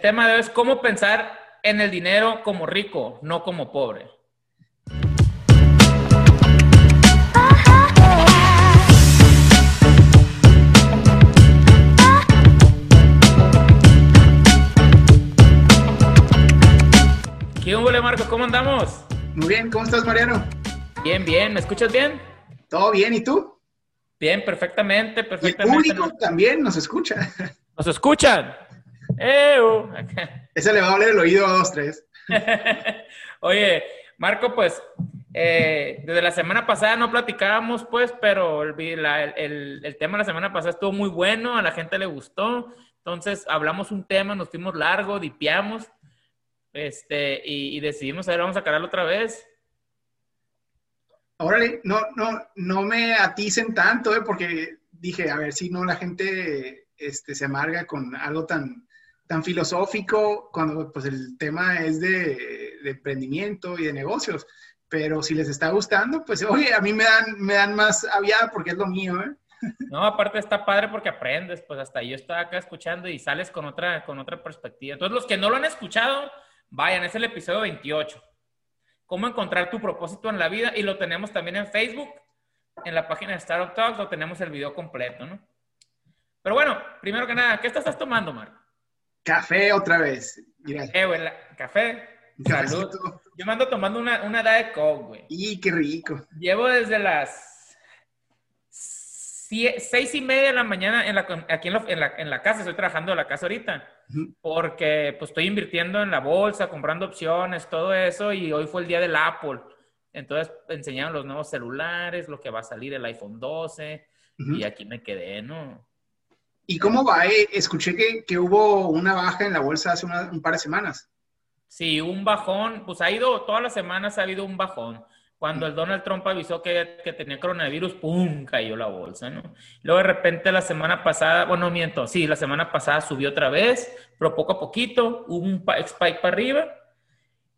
El tema de hoy es cómo pensar en el dinero como rico, no como pobre. ¿Qué hubo, Marcos? ¿Cómo andamos? Muy bien, ¿cómo estás, Mariano? Bien, bien. ¿Me escuchas bien? Todo bien, ¿y tú? Bien, perfectamente, Y el perfectamente. público también nos escucha. ¿Nos escuchan? ¡Ew! Ese le va a doler el oído a dos, tres. Oye, Marco, pues eh, desde la semana pasada no platicábamos, pues, pero el, vi- la- el- el tema de la semana pasada estuvo muy bueno, a la gente le gustó. Entonces hablamos un tema, nos fuimos largo, dipiamos, este, y, y decidimos, a ver, vamos a sacarlo otra vez. Órale, no, no, no me aticen tanto, ¿eh? porque dije, a ver si no la gente este, se amarga con algo tan, tan filosófico cuando pues el tema es de, emprendimiento y de negocios. Pero si les está gustando, pues oye, a mí me dan, me dan más aviada porque es lo mío, ¿eh? No, aparte está padre porque aprendes, pues hasta yo estaba acá escuchando y sales con otra, con otra perspectiva. Entonces, los que no lo han escuchado, vayan, es el episodio 28. Cómo encontrar tu propósito en la vida y lo tenemos también en Facebook, en la página de Startup Talks, lo tenemos el video completo, ¿no? Pero bueno, primero que nada, ¿qué estás tomando, Marco? Café otra vez. Mira, Eh, güey, café. Salud. Yo me ando tomando una, una Diet Coke, güey. Y qué rico. Llevo desde las seis y media de la mañana en la, aquí en la, en, la, en la casa, estoy trabajando en la casa ahorita, porque pues estoy invirtiendo en la bolsa, comprando opciones, todo eso, y hoy fue el día del Apple. Entonces enseñaron los nuevos celulares, lo que va a salir el iPhone 12, Ujú. y aquí me quedé, ¿no? ¿Y cómo va? eh? Escuché que, que hubo una baja en la bolsa hace una- un par de semanas. Sí, un bajón, pues ha ido, todas las semanas ha habido un bajón. Cuando el Donald Trump avisó que, que tenía coronavirus, ¡pum! cayó la bolsa, ¿no? Luego de repente la semana pasada, bueno, miento, sí, la semana pasada subió otra vez, pero poco a poquito, hubo un spike para arriba.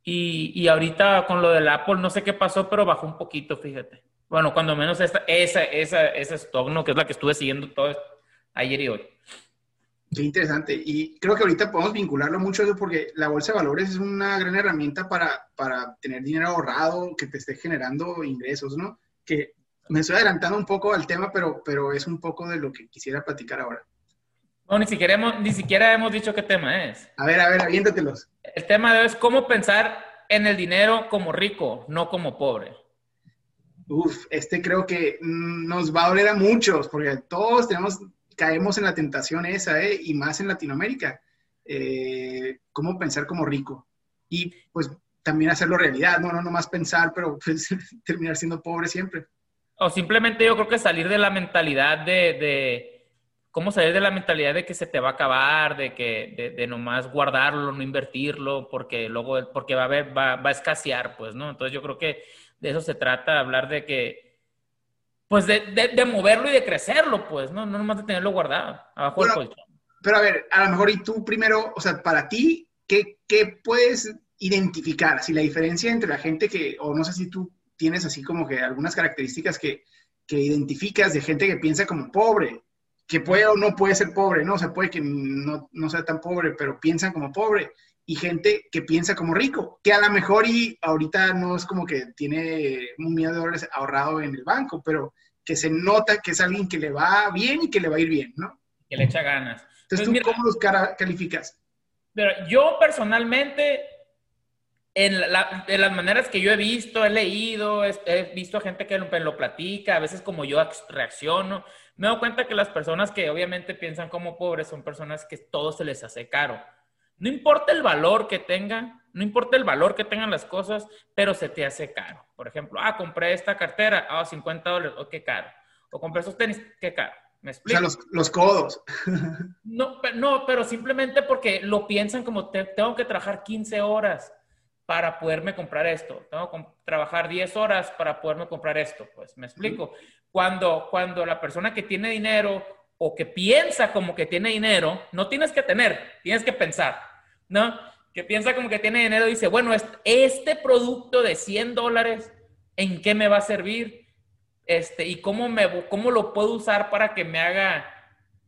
Y, y ahorita con lo del Apple, no sé qué pasó, pero bajó un poquito, fíjate. Bueno, cuando menos esta, esa, esa, esa stock, ¿no? Que es la que estuve siguiendo todo ayer y hoy. Qué interesante. Y creo que ahorita podemos vincularlo mucho a eso porque la bolsa de valores es una gran herramienta para, para tener dinero ahorrado que te esté generando ingresos, ¿no? Que me estoy adelantando un poco al tema, pero, pero es un poco de lo que quisiera platicar ahora. No, ni siquiera hemos, ni siquiera hemos dicho qué tema es. A ver, a ver, aviéntatelos. El tema de hoy es cómo pensar en el dinero como rico, no como pobre. Uf, este creo que mm, nos va a doler a muchos porque todos tenemos, caemos en la tentación esa, ¿eh? Y más en Latinoamérica. Eh, cómo pensar como rico. Y pues también hacerlo realidad, no, no, no más pensar, pero pues terminar siendo pobre siempre. O simplemente yo creo que salir de la mentalidad de, de cómo salir de la mentalidad de que se te va a acabar, de que de, de nomás guardarlo, no invertirlo, porque luego porque va a haber, va, va a escasear, pues, ¿no? Entonces yo creo que de eso se trata, hablar de que, pues, de, de, de moverlo y de crecerlo, pues, ¿no? No nomás de tenerlo guardado abajo Bueno, del colchón. Pero a ver, a lo mejor y tú primero, o sea, para ti, ¿qué, qué puedes identificar? Así la diferencia entre la gente que, o no sé si tú tienes así como que algunas características que, que identificas de gente que piensa como pobre, que puede o no puede ser pobre, ¿no? O sea, puede que no, no sea tan pobre, pero piensan como pobre. Y gente que piensa como rico, que a lo mejor y ahorita no es como que tiene un millón de dólares ahorrado en el banco, pero que se nota que es alguien que le va bien y que le va a ir bien, ¿no? Que le echa ganas. Entonces, Pues ¿tú mira- cómo los calificas? Pero yo personalmente, en, la- de las maneras que yo he visto, he leído, he, he visto a gente que lo, lo platica, a veces como yo ac- reacciono, me doy cuenta que las personas que obviamente piensan como pobres son personas que todo se les hace caro. No importa el valor que tengan, no importa el valor que tengan las cosas, pero se te hace caro. Por ejemplo, ah, compré esta cartera, ah, 50 dólares, oh, qué caro. O compré esos tenis, qué caro. ¿Me O explico? sea, los, los codos. No, no, pero simplemente porque lo piensan como te- tengo que trabajar 15 horas para poderme comprar esto. Tengo que trabajar 10 horas para poderme comprar esto. Pues me explico. Cuando, cuando la persona que tiene dinero o que piensa como que tiene dinero, no tienes que tener, tienes que pensar, ¿no? Que piensa como que tiene dinero y dice, bueno, est- este producto de 100 dólares, ¿en qué me va a servir? Este, y cómo, me, cómo lo puedo usar para que me haga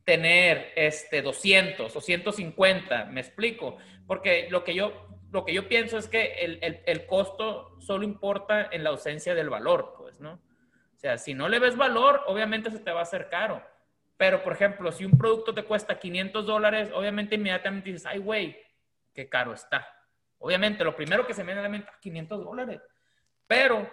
tener este 200 o 150, me explico, porque lo que yo lo que yo pienso es que el, el, el, costo solo importa en la ausencia del valor, pues, ¿no? O sea, si no le ves valor, obviamente se te va a hacer caro. Pero, por ejemplo, si un producto te cuesta 500 dólares, obviamente inmediatamente dices, ay, güey, qué caro está. Obviamente, lo primero que se me viene a la mente es 500 dólares. Pero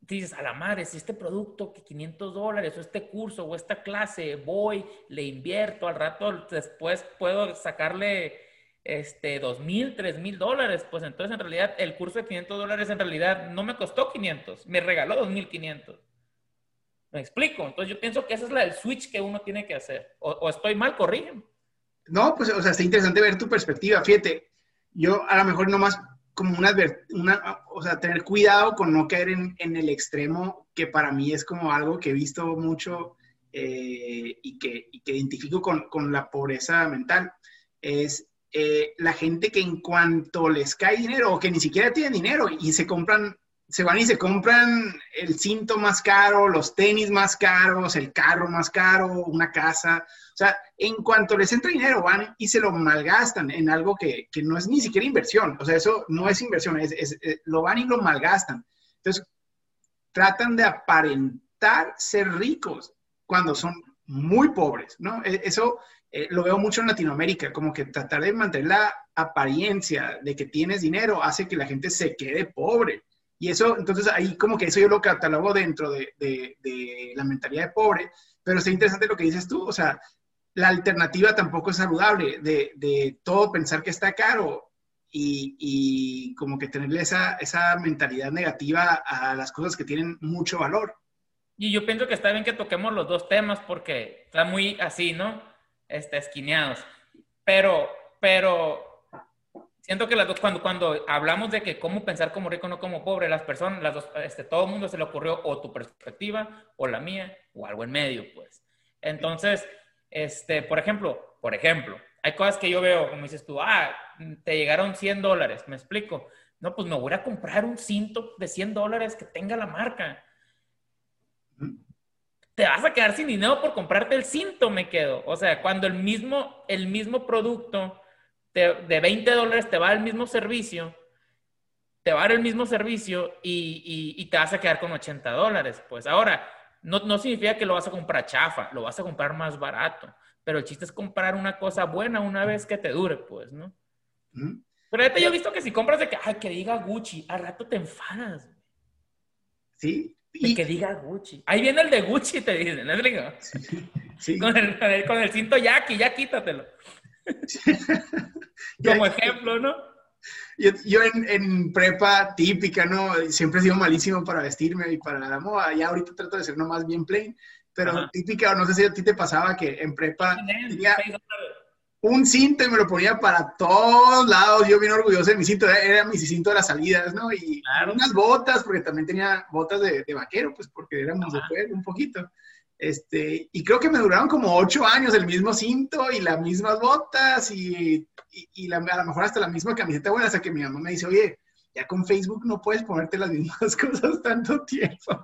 dices, a la madre, si este producto que 500 dólares o este curso o esta clase voy, le invierto, al rato después puedo sacarle este, dos mil, tres mil dólares, pues entonces en realidad el curso de 500 dólares en realidad no me costó 500, me regaló 2500. ¿Me explico? Entonces yo pienso que esa es la del switch que uno tiene que hacer. O, estoy mal, corrigen. No, pues, o sea, está interesante ver tu perspectiva. Fíjate, yo a lo mejor nomás como una, una o sea, tener cuidado con no caer en, en, el extremo, que para mí es como algo que he visto mucho eh, y, que, y, que, identifico con, con la pobreza mental, es eh, la gente que en cuanto les cae dinero o que ni siquiera tienen dinero y se compran, se van y se compran el cinto más caro, los tenis más caros, el carro más caro, una casa. Sea, en cuanto les entra dinero, van y se lo malgastan en algo que, que no es ni siquiera inversión. O sea, eso no es inversión, es, es, es, lo van y lo malgastan. Entonces, tratan de aparentar ser ricos cuando son muy pobres, ¿no? E, eso eh, lo veo mucho en Latinoamérica, como que tratar de mantener la apariencia de que tienes dinero hace que la gente se quede pobre. Y eso, entonces ahí como que eso yo lo catalogo dentro de, de, la mentalidad de pobre, pero es interesante lo que dices tú, o sea, la alternativa tampoco es saludable de, de todo pensar que está caro y, y, como que tenerle esa, esa mentalidad negativa a las cosas que tienen mucho valor. Y yo pienso que está bien que toquemos los dos temas porque está muy así, ¿no? este, esquineados. Pero, pero siento que las dos, cuando, cuando hablamos de que cómo pensar como rico, no como pobre, las personas, las dos, este, todo el mundo se le ocurrió o tu perspectiva o la mía o algo en medio, pues. Entonces, este, por ejemplo, por ejemplo, hay cosas que yo veo, como dices tú, ah, te llegaron 100 dólares, me explico. No, pues me voy a comprar un cinto de 100 dólares que tenga la marca te vas a quedar sin dinero por comprarte el cinto, me quedo. O sea, cuando el mismo, el mismo producto de 20 dólares te va al mismo servicio, te va a dar el mismo servicio y, y, te vas a quedar con 80 dólares. Pues ahora, no, no significa que lo vas a comprar chafa, lo vas a comprar más barato. Pero el chiste es comprar una cosa buena una vez que te dure, pues, ¿no? Pero yo he visto que si compras de que, ay, que diga Gucci, al rato te enfadas. Sí, y que diga Gucci. Ahí viene el de Gucci, te dicen, ¿no Sí, Con, el, con, el, cinto Jackie, ya quítatelo. Como ejemplo, ¿no? Yo, yo en, en, prepa típica, ¿no? Siempre he sido malísimo para vestirme y para la moda. Ya ahorita trato de ser nomás bien plain, pero típica, no sé si a ti te pasaba que en prepa tenía, un cinto y me lo ponía para todos lados. Yo bien orgulloso de mi cinto, era, mi cinto de las salidas, ¿no? Y unas botas, porque también tenía botas de, vaquero, pues porque éramos de fuego un poquito. Este, y creo que me duraron como ocho años el mismo cinto y las mismas botas y, y, la, a lo mejor hasta la misma camiseta buena, hasta que mi mamá me dice, oye, ya con Facebook no puedes ponerte las mismas cosas tanto tiempo.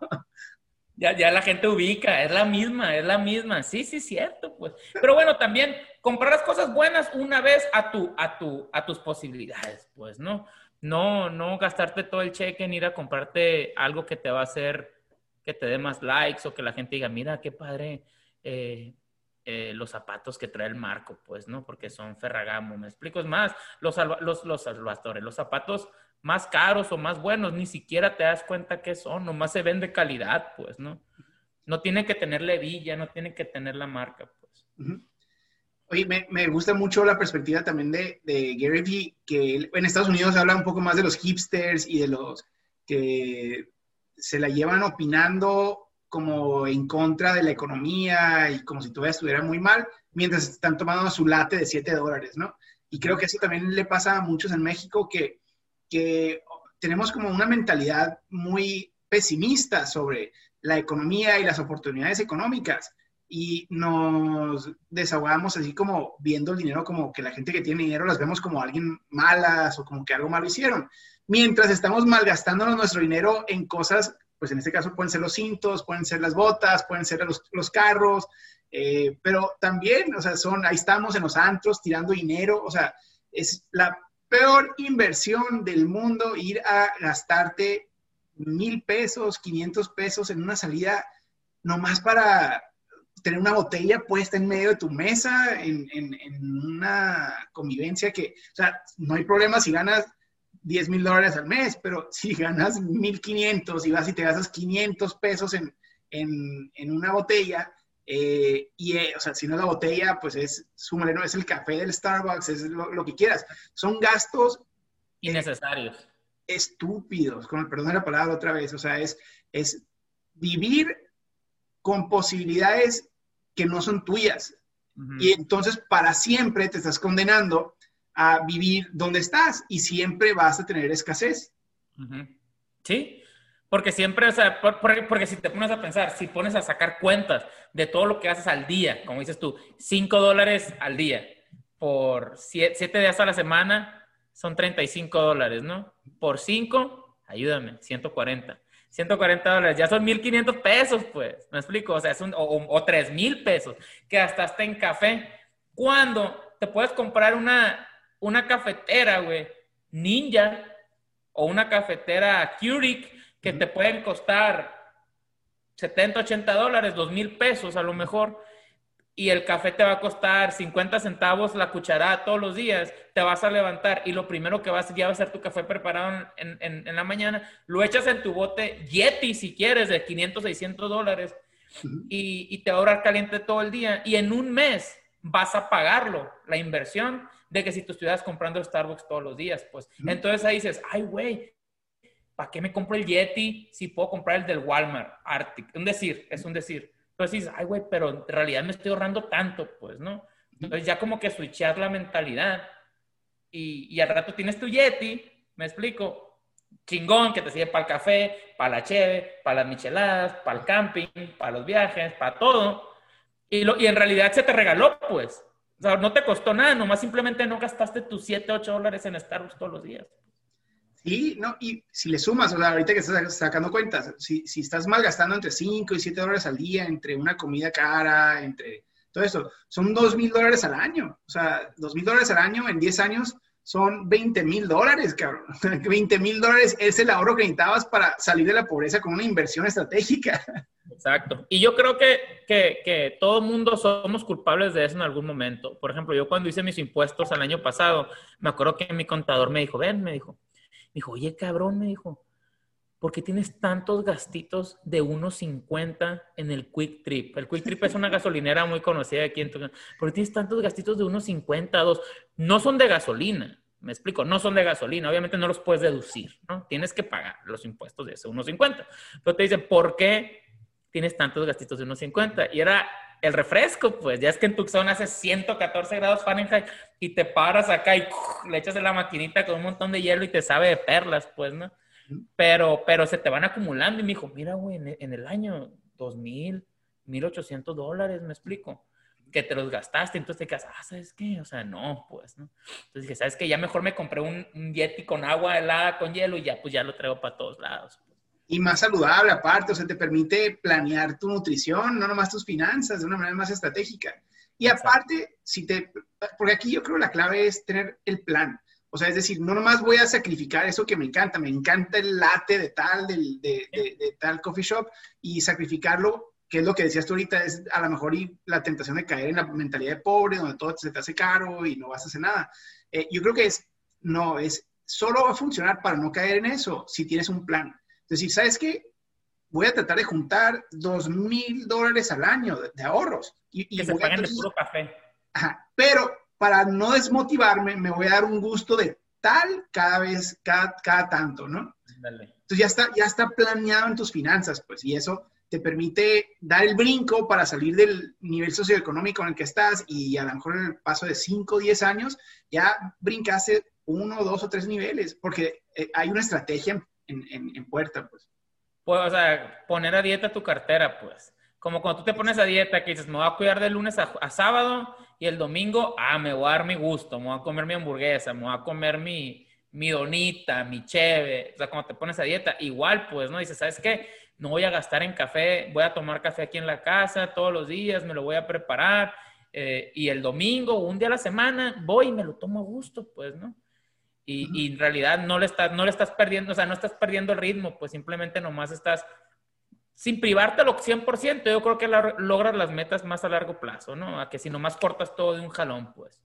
Ya, ya la gente ubica, es la misma, es la misma. Sí, sí, cierto, pues. Pero bueno, también comprar las cosas buenas una vez a, tu, a, tu, a tus posibilidades, pues, ¿no? No, no gastarte todo el cheque en ir a comprarte algo que te va a hacer que te dé más likes o que la gente diga, mira, qué padre eh, eh, los zapatos que trae el marco, pues, ¿no? Porque son Ferragamo, me explico. Es más, los, los, los salvadores, los zapatos más caros o más buenos, ni siquiera te das cuenta que son, nomás se ven de calidad, pues, ¿no? No tiene que tener levilla, no tiene que tener la marca, pues. Oye, me, me, gusta mucho la perspectiva también de, de Gary Vee, que en Estados Unidos habla un poco más de los hipsters y de los que se la llevan opinando como en contra de la economía y como si todavía estuviera muy mal, mientras están tomando su late de 7 dólares, ¿no? Y creo que eso también le pasa a muchos en México que que tenemos como una mentalidad muy pesimista sobre la economía y las oportunidades económicas y nos desahogamos así como viendo el dinero como que la gente que tiene dinero las vemos como alguien malas o como que algo malo hicieron, mientras estamos malgastándonos nuestro dinero en cosas pues en este caso pueden ser los cintos, pueden ser las botas, pueden ser los, carros, eh, pero también, o sea, son, ahí estamos en los antros tirando dinero, o sea, es la peor inversión del mundo ir a gastarte mil pesos, 500 pesos en una salida nomás para tener una botella puesta en medio de tu mesa, en, una convivencia que, o sea, no hay problema si ganas 10 mil dólares al mes, pero si ganas 1500 y vas y te gastas 500 pesos en, en una botella, eh, y, eh, o sea, si no es la botella, pues es, súmale, no, es el café del Starbucks, es lo, que quieras. Son gastos innecesarios. estúpidos, con el perdón de la palabra otra vez. O sea, es, es vivir con posibilidades que no son tuyas. Y entonces para siempre te estás condenando a vivir donde estás y siempre vas a tener escasez. Sí, porque siempre, o sea, porque si te pones a pensar, si pones a sacar cuentas de todo lo que haces al día, como dices tú, 5 dólares al día por 7 días a la semana son 35 dólares, ¿no? Por 5, ayúdame, 140. 140 dólares, ya son 1.500 pesos, pues, ¿me explico? O sea, es un, o, o 3.000 pesos, que hasta está en café. Cuando te puedes comprar una, una cafetera, güey, Ninja, o una cafetera Keurig, que te pueden costar 70, 80 dólares, 2 mil pesos a lo mejor, y el café te va a costar 50 centavos la cucharada todos los días, te vas a levantar y lo primero que vas ya va a ser tu café preparado en, en, en la mañana, lo echas en tu bote Yeti si quieres de 500, 600 dólares y, y te va a durar caliente todo el día y en un mes vas a pagarlo, la inversión de que si tú estuvieras comprando Starbucks todos los días, pues entonces ahí dices, ay güey, ¿para qué me compro el Yeti si puedo comprar el del Walmart Arctic? Un decir, es un decir. Entonces dices, ay, güey, pero en realidad me estoy ahorrando tanto, pues, ¿no? Entonces ya como que switchar la mentalidad y, y al rato tienes tu Yeti, me explico, chingón que te sirve para el café, para la cheve, para las micheladas, para el camping, para los viajes, para todo. Y, lo, y en realidad se te regaló, pues. O sea, no te costó nada, nomás simplemente no gastaste tus 7, 8 dólares en Starbucks todos los días. Y, no, y si le sumas, o sea, ahorita que estás sacando cuentas, si, si estás malgastando entre 5 y 7 dólares al día, entre una comida cara, entre todo eso, son 2 mil dólares al año. O sea, 2 mil dólares al año en 10 años son 20 mil dólares, cabrón. 20 mil dólares es el ahorro que necesitabas para salir de la pobreza con una inversión estratégica. Exacto. Y yo creo que, que, que todo mundo somos culpables de eso en algún momento. Por ejemplo, yo cuando hice mis impuestos el año pasado, me acuerdo que mi contador me dijo, ven, me dijo, dijo, oye, cabrón, me dijo, ¿por qué tienes tantos gastitos de 1.50 en el Quick Trip? El Quick Trip es una gasolinera muy conocida aquí en Tucson. ¿Por qué tienes tantos gastitos de 1.50, 2? No son de gasolina, me explico, no son de gasolina, obviamente no los puedes deducir, ¿no? Tienes que pagar los impuestos de ese 1.50. Pero te dicen, ¿por qué tienes tantos gastitos de 1.50? Y era el refresco, pues ya es que en Tucson hace 114 grados Fahrenheit y te paras acá y le echas en la maquinita con un montón de hielo y te sabe de perlas, pues, ¿no? Pero, pero se te van acumulando y me dijo, mira, güey, en, el año 2000, 1800 dólares, me explico, que te los gastaste, entonces te quedas, ah, ¿sabes qué? O sea, no, pues, ¿no? Entonces dije, ¿sabes qué? Ya mejor me compré un, un Yeti con agua helada, con hielo y ya, pues ya lo traigo para todos lados y más saludable aparte, o sea, te permite planear tu nutrición, no nomás tus finanzas, de una manera más estratégica. Y aparte, si te, porque aquí yo creo la clave es tener el plan. O sea, es decir, no nomás voy a sacrificar eso que me encanta, me encanta el latte de tal, de, de, tal coffee shop y sacrificarlo, que es lo que decías tú ahorita, es a lo mejor y la tentación de caer en la mentalidad de pobre, donde todo se te hace caro y no vas a hacer nada. Eh, yo creo que es, no, es, solo va a funcionar para no caer en eso si tienes un plan. Es decir, ¿sabes qué? Voy a tratar de juntar dos mil dólares al año de, ahorros. Y, que se paguen de puro café. Ajá, pero para no desmotivarme, me voy a dar un gusto de tal cada vez, cada, cada tanto, ¿no? Entonces ya está, ya está planeado en tus finanzas, pues, y eso te permite dar el brinco para salir del nivel socioeconómico en el que estás y a lo mejor en el paso de 5 o 10 años ya brincaste uno, dos o tres niveles, porque eh, hay una estrategia en, puerta, pues. Pues, o sea, poner a dieta tu cartera, pues. Como cuando tú te pones a dieta, que dices, me voy a cuidar de lunes a, sábado y el domingo, ah, me voy a dar mi gusto, me voy a comer mi hamburguesa, me voy a comer mi, mi donita, mi cheve. O sea, cuando te pones a dieta, igual, pues, ¿no? Dices, ¿sabes qué? no voy a gastar en café, voy a tomar café aquí en la casa todos los días, me lo voy a preparar eh, y el domingo un día a la semana voy y me lo tomo a gusto, pues, ¿no? Y, en realidad no le, estás, no le estás perdiendo, o sea, no estás perdiendo el ritmo, pues simplemente nomás estás, sin privártelo 100%, yo creo que logras las metas más a largo plazo, ¿no? A que si nomás cortas todo de un jalón, pues.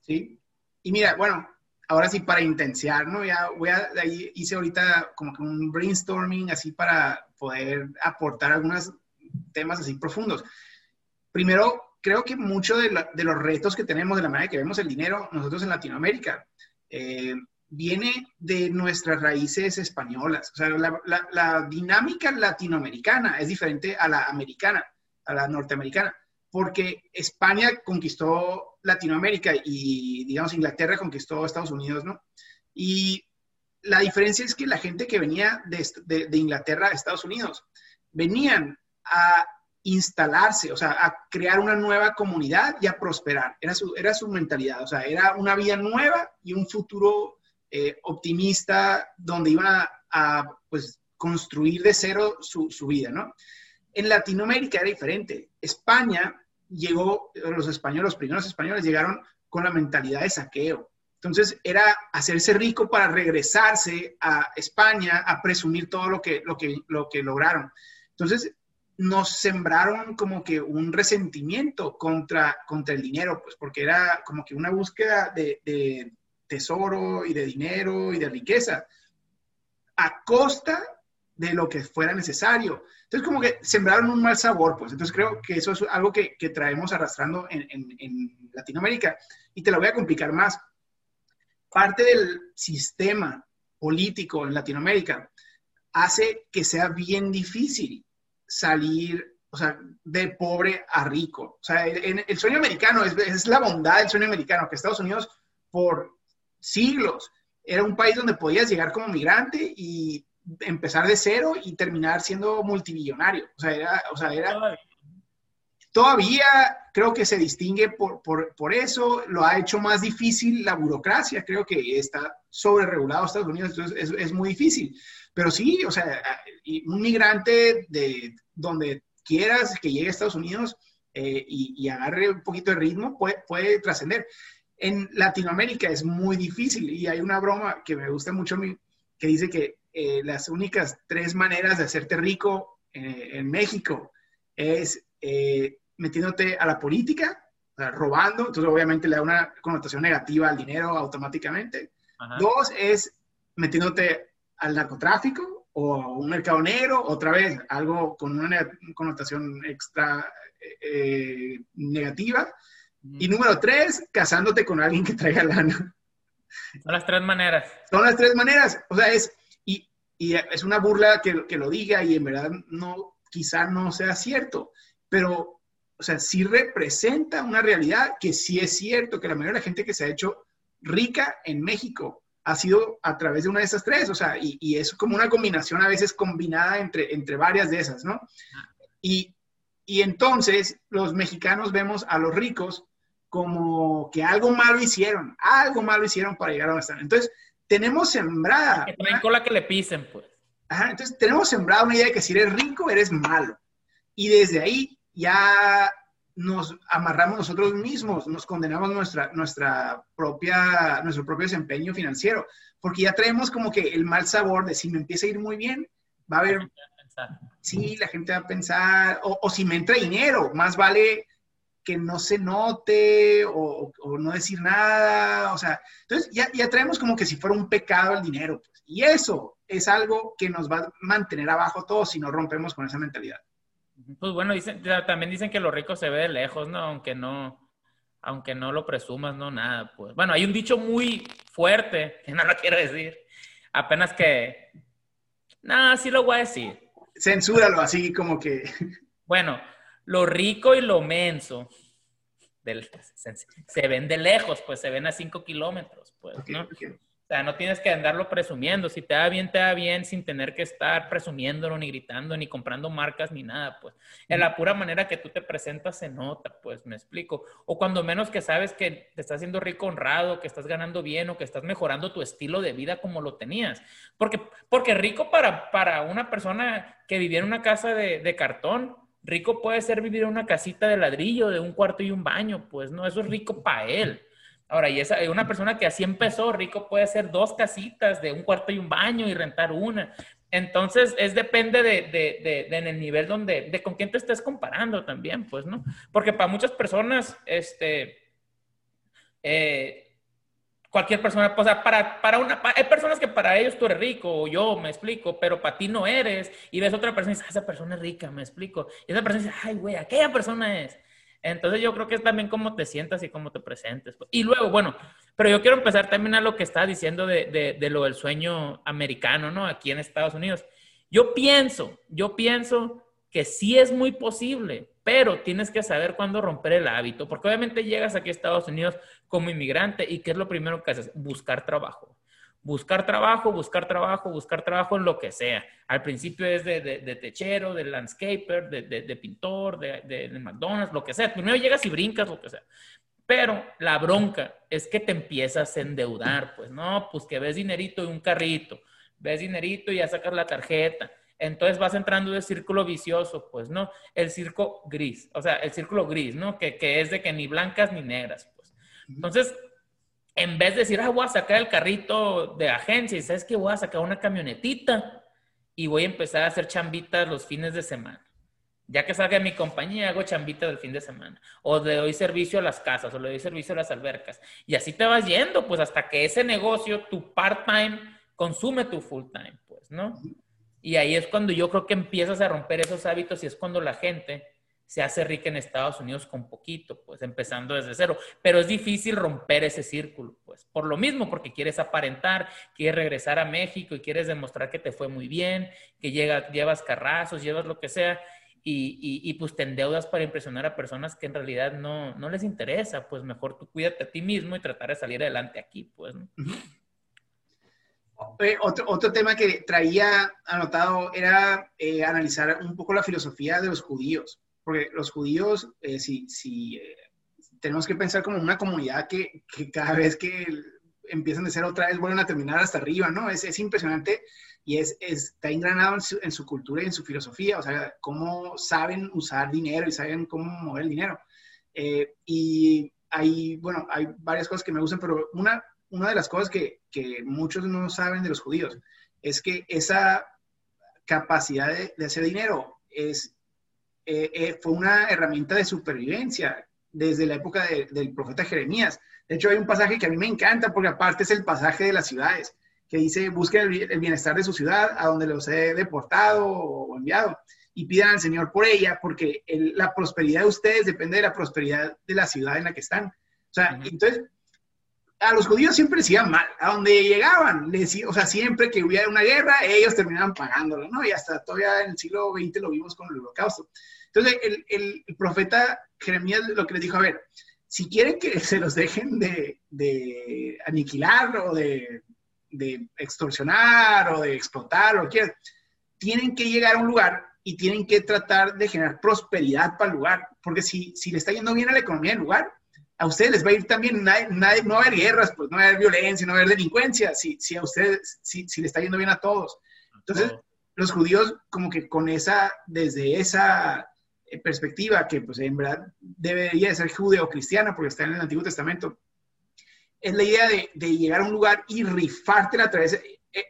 Sí. Y mira, bueno, ahora sí para intensiar, ¿no? Ya voy a, ahí hice ahorita como que un brainstorming así para poder aportar algunos temas así profundos. Primero, creo que mucho de, de los retos que tenemos, de la manera que vemos el dinero, nosotros en Latinoamérica, eh, viene de nuestras raíces españolas. O sea, la, dinámica latinoamericana es diferente a la americana, a la norteamericana, porque España conquistó Latinoamérica y, digamos, Inglaterra conquistó Estados Unidos, ¿no? Y la diferencia es que la gente que venía de, de Inglaterra a Estados Unidos venían a instalarse, o sea, a crear una nueva comunidad y a prosperar. Era su, era su mentalidad, o sea, era una vida nueva y un futuro eh, optimista donde iban a, pues, construir de cero su, su, vida, ¿no? En Latinoamérica era diferente. España llegó, los españoles, los primeros españoles llegaron con la mentalidad de saqueo. Entonces era hacerse rico para regresarse a España a presumir todo lo que, lo que, lo que lograron. Entonces nos sembraron como que un resentimiento contra, contra el dinero, pues porque era como que una búsqueda de, tesoro y de dinero y de riqueza a costa de lo que fuera necesario. Entonces como que sembraron un mal sabor, pues entonces creo que eso es algo que, traemos arrastrando en, en Latinoamérica y te lo voy a complicar más. Parte del sistema político en Latinoamérica hace que sea bien difícil salir, o sea, de pobre a rico. O sea, el, el sueño americano es, es, la bondad del sueño americano, que Estados Unidos por siglos era un país donde podías llegar como migrante y empezar de cero y terminar siendo multimillonario. O sea, era, o sea, era todavía creo que se distingue por, por, por, eso, lo ha hecho más difícil la burocracia, creo que está sobre regulado Estados Unidos, entonces es, es, muy difícil. Pero sí, o sea, un migrante de donde quieras que llegue a Estados Unidos eh, y, agarre un poquito de ritmo, puede, puede trascender. En Latinoamérica es muy difícil y hay una broma que me gusta mucho a mí, que dice que eh, las únicas tres maneras de hacerte rico eh, en México es metiéndote a la política, robando, entonces obviamente le da una connotación negativa al dinero automáticamente. Dos es metiéndote al narcotráfico o a un mercado negro, otra vez algo con una connotación extra eh, negativa. Y número tres, casándote con alguien que traiga lana. Son las tres maneras. Son las tres maneras. O sea, es, y, y es una burla que, que, lo diga y en verdad no, quizá no sea cierto, pero, o sea, sí representa una realidad que sí es cierto que la mayoría de la gente que se ha hecho rica en México ha sido a través de una de esas tres, o sea, y, es como una combinación a veces combinada entre, entre varias de esas, ¿no? Y, y entonces los mexicanos vemos a los ricos como que algo malo hicieron, algo malo hicieron para llegar a donde están. Entonces, tenemos sembrada... Que con cola que le pisen, pues. Ajá, entonces tenemos sembrada una idea de que si eres rico, eres malo. Y desde ahí ya nos amarramos nosotros mismos, nos condenamos nuestra, nuestra propia, nuestro propio desempeño financiero, porque ya traemos como que el mal sabor de si me empieza a ir muy bien, va a haber... Sí, la gente va a pensar, o, si me entra dinero, más vale que no se note o, no decir nada, o sea, entonces ya, ya, traemos como que si fuera un pecado el dinero, pues, y eso es algo que nos va a mantener abajo todos si no rompemos con esa mentalidad. Pues bueno, dicen, también dicen que lo rico se ve de lejos, ¿no? Aunque no, aunque no lo presumas, no nada, pues. Bueno, hay un dicho muy fuerte, que no lo quiero decir. Apenas que. Nada, sí lo voy a decir. Censúralo así como que. Bueno, lo rico y lo menso se, ven de lejos, pues se ven a cinco kilómetros, pues, ¿no? O sea, no tienes que andarlo presumiendo. Si te da bien, te da bien sin tener que estar presumiéndolo, ni gritando, ni comprando marcas, ni nada, pues. En la pura manera que tú te presentas se nota, pues, me explico. O cuando menos que sabes que te estás haciendo rico honrado, que estás ganando bien o que estás mejorando tu estilo de vida como lo tenías. Porque, porque rico para, para una persona que vivía en una casa de, de cartón, rico puede ser vivir en una casita de ladrillo, de un cuarto y un baño, pues, ¿no? Eso es rico para él. Ahora, y esa, una persona que así empezó, rico puede hacer dos casitas de un cuarto y un baño y rentar una. Entonces, es depende de, de, de, en el nivel donde, de con quién te estés comparando también, pues, ¿no? Porque para muchas personas, este, eh, cualquier persona, o sea, para, para una, hay personas que para ellos tú eres rico, o yo me explico, pero para ti no eres, y ves otra persona y dices, ah, esa persona es rica, me explico, y esa persona dice, ay, güey, aquella persona es. Entonces yo creo que es también cómo te sientas y cómo te presentes. Pues. Y luego, bueno, pero yo quiero empezar también a lo que está diciendo de, de, lo del sueño americano, ¿no? Aquí en Estados Unidos. Yo pienso, yo pienso que sí es muy posible, pero tienes que saber cuándo romper el hábito, porque obviamente llegas aquí a Estados Unidos como inmigrante y ¿qué es lo primero que haces? Buscar trabajo buscar trabajo, buscar trabajo, buscar trabajo en lo que sea. Al principio es de, de, techero, de landscaper, de, de pintor, de, McDonald's, lo que sea. Primero llegas y brincas, lo que sea. Pero la bronca es que te empiezas a endeudar, pues no, pues que ves dinerito y un carrito, ves dinerito y ya sacas la tarjeta. Entonces vas entrando en el círculo vicioso, pues no, el círculo gris, o sea, el círculo gris, ¿no? Que, que es de que ni blancas ni negras, pues. Entonces, en vez de decir, ah, voy a sacar el carrito de agencia y sabes que voy a sacar una camionetita y voy a empezar a hacer chambitas los fines de semana. Ya que salga mi compañía, hago chambitas del fin de semana. O le doy servicio a las casas, o le doy servicio a las albercas. Y así te vas yendo, pues hasta que ese negocio, tu part-time, consume tu full-time, pues, ¿no? Y ahí es cuando yo creo que empiezas a romper esos hábitos y es cuando la gente se hace rica en Estados Unidos con poquito, pues empezando desde cero. Pero es difícil romper ese círculo, pues por lo mismo, porque quieres aparentar, quieres regresar a México y quieres demostrar que te fue muy bien, que llevas carrazos, llevas lo que sea, y, y, pues te endeudas para impresionar a personas que en realidad no, no les interesa, pues mejor tú cuídate a ti mismo y tratar de salir adelante aquí, pues. Otro, otro, tema que traía anotado era eh, analizar un poco la filosofía de los judíos porque los judíos, eh, si, si eh, tenemos que pensar como una comunidad que, que, cada vez que empiezan de ser otra vez vuelven a terminar hasta arriba, ¿no? Es, es impresionante y es, está engranado en su, cultura y en su filosofía, o sea, cómo saben usar dinero y saben cómo mover el dinero. Eh, y hay, bueno, hay varias cosas que me gustan, pero una, una de las cosas que, que muchos no saben de los judíos es que esa capacidad de, de hacer dinero es eh, eh, fue una herramienta de supervivencia desde la época del profeta Jeremías. De hecho, hay un pasaje que a mí me encanta porque aparte es el pasaje de las ciudades, que dice, busquen el, bienestar de su ciudad a donde los he deportado o enviado y pidan al Señor por ella, porque la prosperidad de ustedes depende de la prosperidad de la ciudad en la que están. O sea, entonces, a los judíos siempre les mal, a donde llegaban, les, o sea, siempre que hubiera una guerra, ellos terminaban pagándolo, ¿no? Y hasta todavía en el siglo XX lo vimos con el holocausto. Entonces, el, profeta Jeremías lo que les dijo, a ver, si quieren que se los dejen de, aniquilar o de, extorsionar o de explotar o que tienen que llegar a un lugar y tienen que tratar de generar prosperidad para el lugar, porque si, si le está yendo bien a la economía del lugar, a ustedes les va a ir también, nadie, no va a haber guerras, pues no va a haber violencia, no va a haber delincuencia, si, si a ustedes, si, si le está yendo bien a todos. Entonces, los judíos como que con esa, desde esa eh, perspectiva, que pues en verdad debería ser judeo-cristiana porque está en el Antiguo Testamento, es la idea de, de llegar a un lugar y rifarte a través, eh, eh,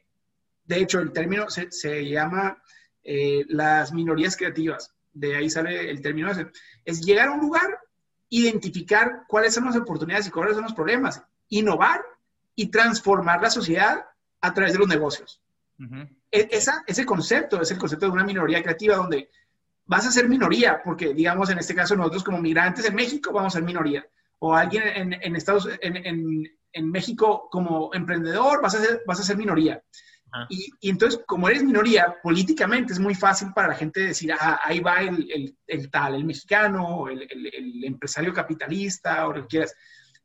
de hecho el término se, se llama las minorías creativas, de ahí sale el término ese, es llegar a un lugar identificar cuáles son las oportunidades y cuáles son los problemas, innovar y transformar la sociedad a través de los negocios. E, esa, ese concepto es el concepto de una minoría creativa donde vas a ser minoría, porque digamos en este caso nosotros como migrantes en México vamos a ser minoría, o alguien en, en Estados en, en, en, México como emprendedor vas a ser, vas a ser minoría. Y, entonces, como eres minoría, políticamente es muy fácil para la gente decir, ah, ahí va el, el, el tal, el mexicano, el, el, empresario capitalista, o lo que quieras.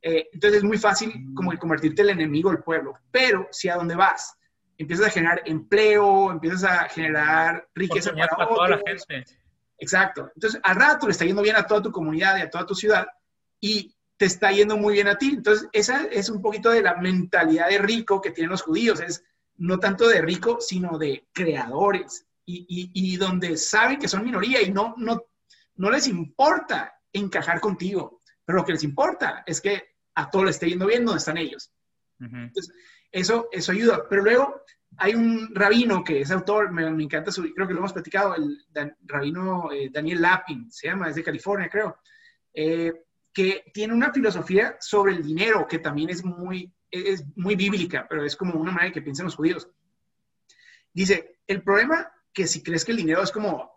Eh, entonces es muy fácil como que convertirte en el enemigo del pueblo. Pero si a dónde vas empiezas a generar empleo, empiezas a generar riqueza para, toda la gente. Exacto. Entonces, al rato le está yendo bien a toda tu comunidad y a toda tu ciudad y te está yendo muy bien a ti. Entonces, esa es un poquito de la mentalidad de rico que tienen los judíos. Es no tanto de rico, sino de creadores. Y, y, y donde saben que son minoría y no, no, no les importa encajar contigo. Pero lo que les importa es que a todos les esté yendo bien donde están ellos. Entonces, eso, eso ayuda. Pero luego hay un rabino que es autor, me, encanta su, creo que lo hemos platicado, el rabino eh, Daniel Lapin, se llama, es de California, creo, eh, que tiene una filosofía sobre el dinero que también es muy, es muy bíblica, pero es como una manera que piensan los judíos. Dice, el problema que si crees que el dinero es como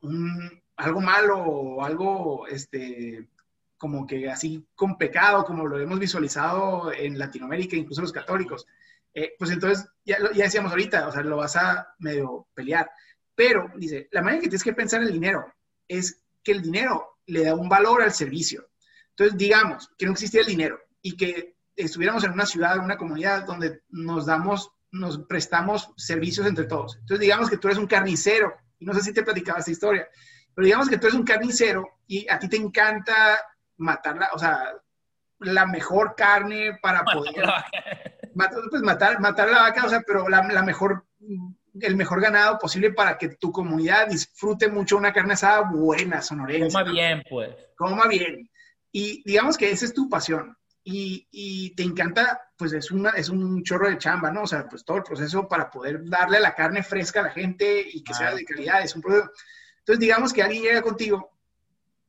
algo malo o algo, este, como que así con pecado, como lo hemos visualizado en Latinoamérica, incluso los católicos, eh, pues entonces, ya, ya decíamos ahorita, o sea, lo vas a medio pelear. Pero, dice, la manera que tienes que pensar en el dinero es que el dinero le da un valor al servicio. Entonces, digamos que no existiera el dinero y que estuviéramos en una ciudad, en una comunidad donde nos damos, nos prestamos servicios entre todos. Entonces, digamos que tú eres un carnicero, y no sé si te platicaba esta historia, pero digamos que tú eres un carnicero y a ti te encanta matarla, o sea, la mejor carne para poder matar, pues matar, matar la vaca, o sea, pero la, mejor, el mejor ganado posible para que tu comunidad disfrute mucho una carne asada buena, sonorense. Coma bien, pues. Coma bien. Y digamos que esa es tu pasión. Y, y, te encanta, pues es, una, es un chorro de chamba, ¿no? O sea, pues todo el proceso para poder darle la carne fresca a la gente y que sea de calidad, es un proceso. Entonces, digamos que alguien llega contigo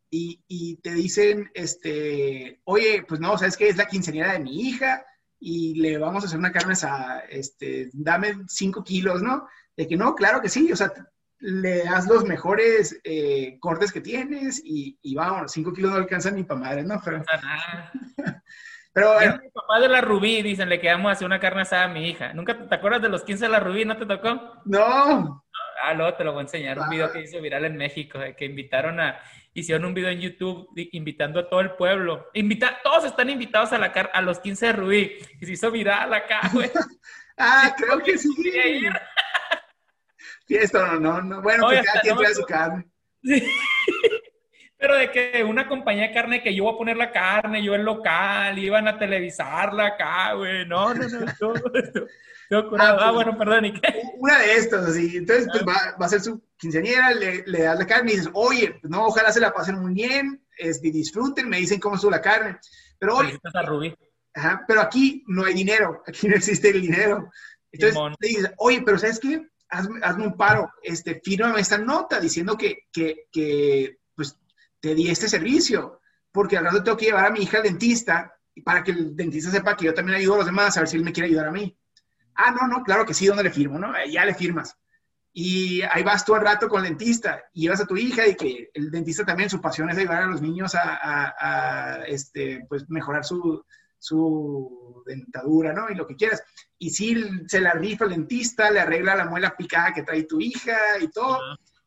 y, y, te dicen, este, oye, pues no, ¿sabes qué? Es la quinceañera de mi hija y le vamos a hacer una carne a, este, dame cinco kilos, ¿no? De que no, claro que sí, o sea, le das los mejores eh, cortes que tienes y, y, vamos, cinco kilos no alcanzan ni para madre, ¿no? Pero, Pero bueno. Mi papá de la Rubí, dicen, le quedamos a hacer una carne asada a mi hija. ¿Nunca te, acuerdas de los 15 de la Rubí? ¿No te tocó? No. Ah, luego te lo voy a enseñar. Un video que hizo viral en México, que invitaron a, hicieron un video en YouTube invitando a todo el pueblo. Invita, todos están invitados a, la a los 15 de Rubí. Y se hizo viral acá, güey. ah, creo que sí. Sí, esto no, no, no. Bueno, pues cada quien trae su carne. Sí. Pero de que una compañía de carne que yo voy a poner la carne, yo el local, iban a televisarla acá, güey. No, no, no, todo. Ah, ah, bueno, perdón, ¿y qué? Una de estas, así. Entonces, pues va, va a ser su quinceañera, le, le, das la carne y dices, oye, pues, no, ojalá se la pasen muy bien, este, disfruten, me dicen cómo estuvo la carne. Pero oye, ajá, pero aquí no hay dinero, aquí no existe el dinero. Entonces, le dices, oye, pero ¿sabes qué? Hazme, hazme, un paro, este, fírmame esta nota diciendo que, que, que, te di este servicio, porque al rato tengo que llevar a mi hija al dentista para que el dentista sepa que yo también ayudo a los demás, a ver si él me quiere ayudar a mí. Ah, no, no, claro que sí, ¿dónde le firmo? ¿no? Eh, ya le firmas. Y ahí vas tú al rato con el dentista y llevas a tu hija y que el dentista también su pasión es ayudar a los niños a, este, pues mejorar su, su, dentadura, ¿no? Y lo que quieras. Y si se la rifa el dentista, le arregla la muela picada que trae tu hija y todo.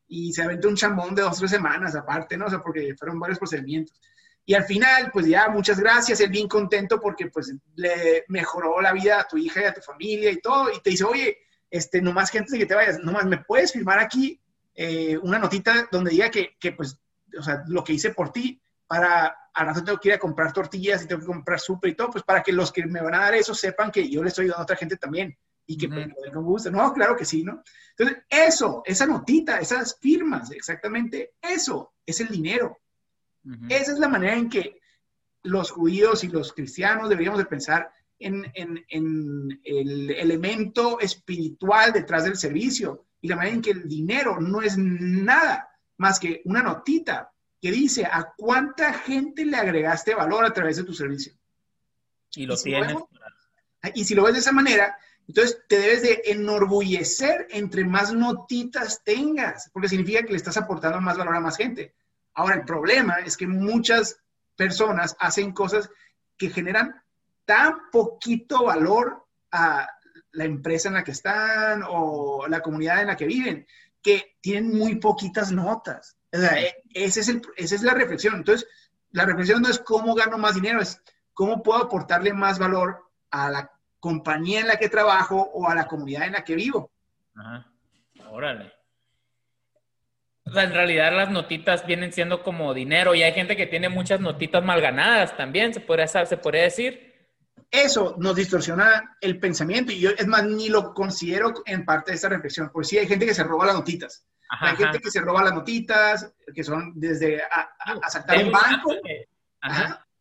Y se aventa un chambón de dos o tres semanas aparte, ¿no? O sea, porque fueron varios procedimientos. Y al final, pues ya, muchas gracias, él bien contento porque pues le mejoró la vida a tu hija y a tu familia y todo, y te dice, oye, este, nomás que antes de que te vayas, nomás me puedes firmar aquí eh, una notita donde diga que, que, pues, o sea, lo que hice por ti, para, a rato tengo que ir a comprar tortillas y tengo que comprar súper y todo, pues para que los que me van a dar eso sepan que yo le estoy dando a otra gente también y que pues, no gusta. No, claro que sí, ¿no? Entonces, eso, esa notita, esas firmas, exactamente eso es el dinero. Esa es la manera en que los judíos y los cristianos deberíamos de pensar en, el elemento espiritual detrás del servicio y la manera en que el dinero no es nada más que una notita que dice a cuánta gente le agregaste valor a través de tu servicio. Y lo tienes. y si lo ves de esa manera, entonces te debes de enorgullecer entre más notitas tengas, porque significa que le estás aportando más valor a más gente. Ahora, el problema es que muchas personas hacen cosas que generan tan poquito valor a la empresa en la que están o la comunidad en la que viven, que tienen muy poquitas notas. E, esa es la reflexión. Entonces, la reflexión no es cómo gano más dinero, es cómo puedo aportarle más valor a la compañía en la que trabajo o a la comunidad en la que vivo. Ajá. Órale. O sea, en realidad las notitas vienen siendo como dinero y hay gente que tiene muchas notitas mal ganadas también, se podría, se podría decir. Eso nos distorsiona el pensamiento y yo, es más, ni lo considero en parte de esta reflexión, porque sí hay gente que se roba las notitas. hay gente que se roba las notitas, que son desde asaltar un banco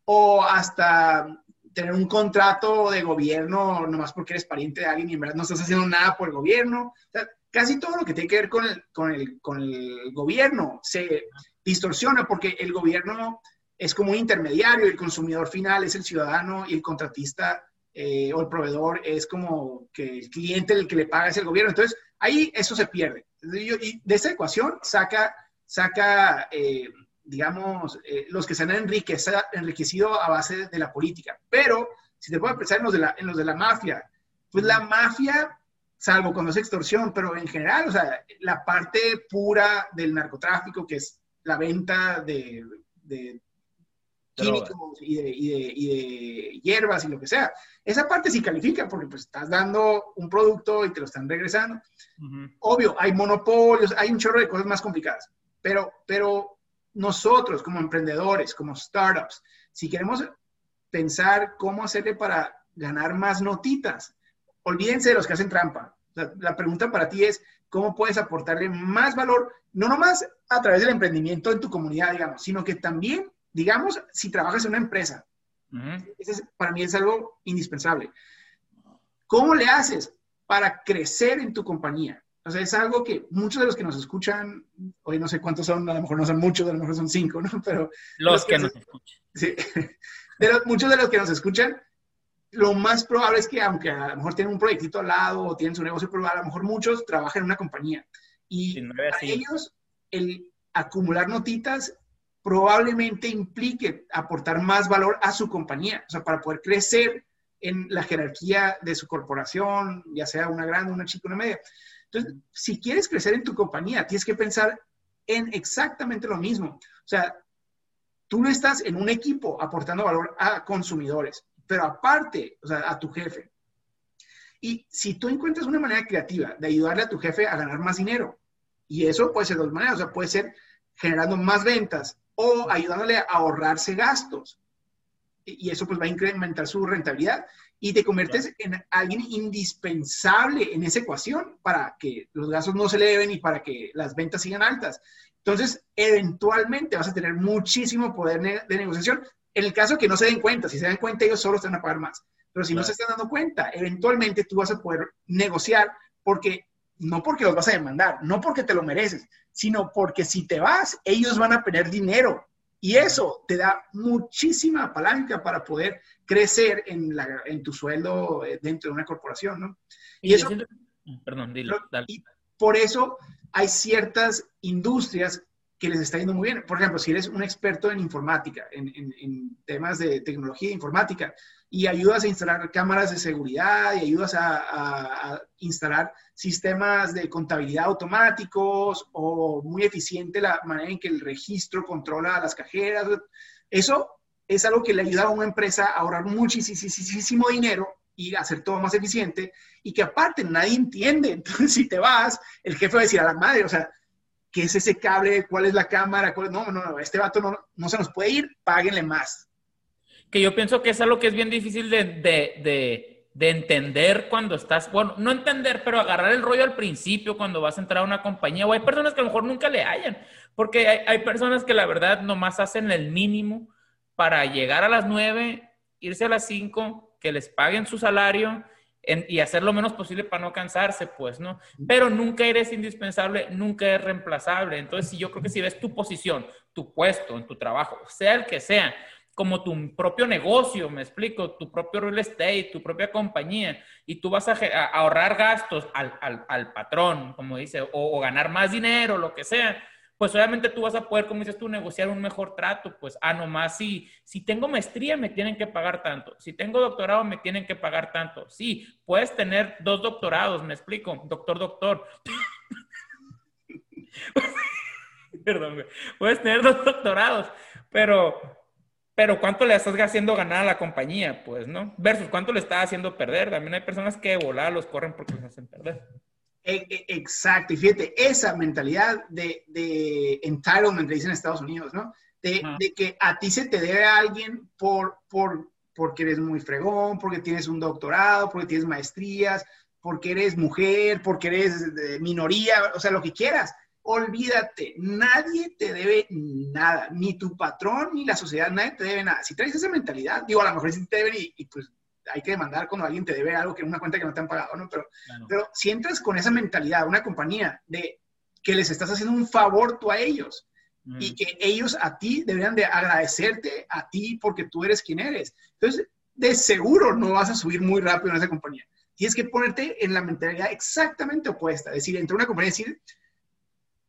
o hasta tener un contrato de gobierno nomás porque eres pariente de alguien y en verdad no estás haciendo nada por el gobierno. O sea, casi todo lo que tiene que ver con el, con el, con el gobierno se distorsiona porque el gobierno es como un intermediario, el consumidor final es el ciudadano y el contratista eh, o el proveedor es como que el cliente el que le paga es el gobierno. Entonces, ahí eso se pierde. Y de esa ecuación saca, saca eh, digamos, eh, los que se han enriquecido a base de la política. Pero, si te puedo pensar en los de la, en los de la mafia, pues la mafia salvo cuando es extorsión, pero en general, o sea, la parte pura del narcotráfico, que es la venta de, químicos y de, hierbas y lo que sea, esa parte sí califica porque pues estás dando un producto y te lo están regresando. Obvio, hay monopolios, hay un chorro de cosas más complicadas, pero, pero nosotros como emprendedores, como startups, si queremos pensar cómo hacerle para ganar más notitas, olvídense de los que hacen trampa la, pregunta para ti es, ¿cómo puedes aportarle más valor, no nomás a través del emprendimiento en tu comunidad, digamos, sino que también, digamos, si trabajas en una empresa? para mí es algo indispensable. ¿Cómo le haces para crecer en tu compañía? O sea, es algo que muchos de los que nos escuchan, hoy no sé cuántos son, a lo mejor no son muchos, a lo mejor son cinco, ¿no? Pero... Los, que, nos escuchan. Sí. De muchos de los que nos escuchan lo más probable es que, aunque a lo mejor tienen un proyectito al lado o tienen su negocio, pero a lo mejor muchos trabajan en una compañía. Y para ellos, el acumular notitas probablemente implique aportar más valor a su compañía, o sea, para poder crecer en la jerarquía de su corporación, ya sea una grande, una chica, una media. Entonces, si quieres crecer en tu compañía, tienes que pensar en exactamente lo mismo. O sea, tú no estás en un equipo aportando valor a consumidores pero aparte, o sea, a tu jefe. Y si tú encuentras una manera creativa de ayudarle a tu jefe a ganar más dinero, y eso puede ser de dos maneras, o sea, puede ser generando más ventas o ayudándole a ahorrarse gastos. Y eso pues va a incrementar su rentabilidad y te conviertes en alguien indispensable en esa ecuación para que los gastos no se eleven y para que las ventas sigan altas. Entonces, eventualmente vas a tener muchísimo poder de negociación en el caso que no se den cuenta, si se dan cuenta, ellos solo están a pagar más. Pero si no se están dando cuenta, eventualmente tú vas a poder negociar porque no porque los vas a demandar, no porque te lo mereces, sino porque si te vas, ellos van a perder dinero. Y eso te da muchísima palanca para poder crecer en, la, en tu sueldo eh, dentro de una corporación, ¿no? Y, eso, perdón, dilo, Y por eso hay ciertas industrias que les está yendo muy bien. Por ejemplo, si eres un experto en informática, en, temas de tecnología e informática, y ayudas a instalar cámaras de seguridad y ayudas a, instalar sistemas de contabilidad automáticos o muy eficiente la manera en que el registro controla las cajeras, eso es algo que le ayuda a una empresa a ahorrar muchísimo dinero y hacer todo más eficiente y que aparte nadie entiende. Entonces, si te vas, el jefe va a decir a la madre, o sea, qué es ese cable, cuál es la cámara, no, no, no, este vato no, se nos puede ir, páguenle más. Que yo pienso que es algo que es bien difícil de, de, de, entender cuando estás, bueno, no entender, pero agarrar el rollo al principio cuando vas a entrar a una compañía, o hay personas que a lo mejor nunca le hayan, porque hay, hay personas que la verdad nomás hacen el mínimo para llegar a las nueve, irse a las cinco, que les paguen su salario y hacer lo menos posible para no cansarse, pues, ¿no? Pero nunca eres indispensable, nunca eres reemplazable. Entonces, si yo creo que si ves tu posición, tu puesto en tu trabajo, sea el que sea, como tu propio negocio, me explico, tu propio real estate, tu propia compañía, y tú vas a, ahorrar gastos al, patrón, como dice, o, o ganar más dinero, lo que sea, pues obviamente tú vas a poder, como dices tú, negociar un mejor trato, pues, ah, nomás, si, si tengo maestría me tienen que pagar tanto, si tengo doctorado me tienen que pagar tanto, sí, puedes tener dos doctorados, me explico, doctor, doctor. Perdón, puedes tener dos doctorados, pero pero ¿cuánto le estás haciendo ganar a la compañía? Pues, ¿no? Versus ¿cuánto le estás haciendo perder? También hay personas que de volar los corren porque los hacen perder. E, e, exacto, y fíjate, esa mentalidad de, de entitlement, le dicen en Estados Unidos, ¿no? De, de, que a ti se te debe a alguien por, por, porque eres muy fregón, porque tienes un doctorado, porque tienes maestrías, porque eres mujer, porque eres de minoría, o sea, lo que quieras olvídate, nadie te debe nada, ni tu patrón, ni la sociedad, nadie te debe nada. Si traes esa mentalidad, digo, a lo mejor sí te deben y, pues hay que demandar cuando alguien te debe algo que es una cuenta que no te han pagado, ¿no? Pero, pero si entras con esa mentalidad, una compañía, de que les estás haciendo un favor tú a ellos y que ellos a ti deberían de agradecerte a ti porque tú eres quien eres. Entonces, de seguro no vas a subir muy rápido en esa compañía. Tienes que ponerte en la mentalidad exactamente opuesta. Es decir, entre una compañía y decir,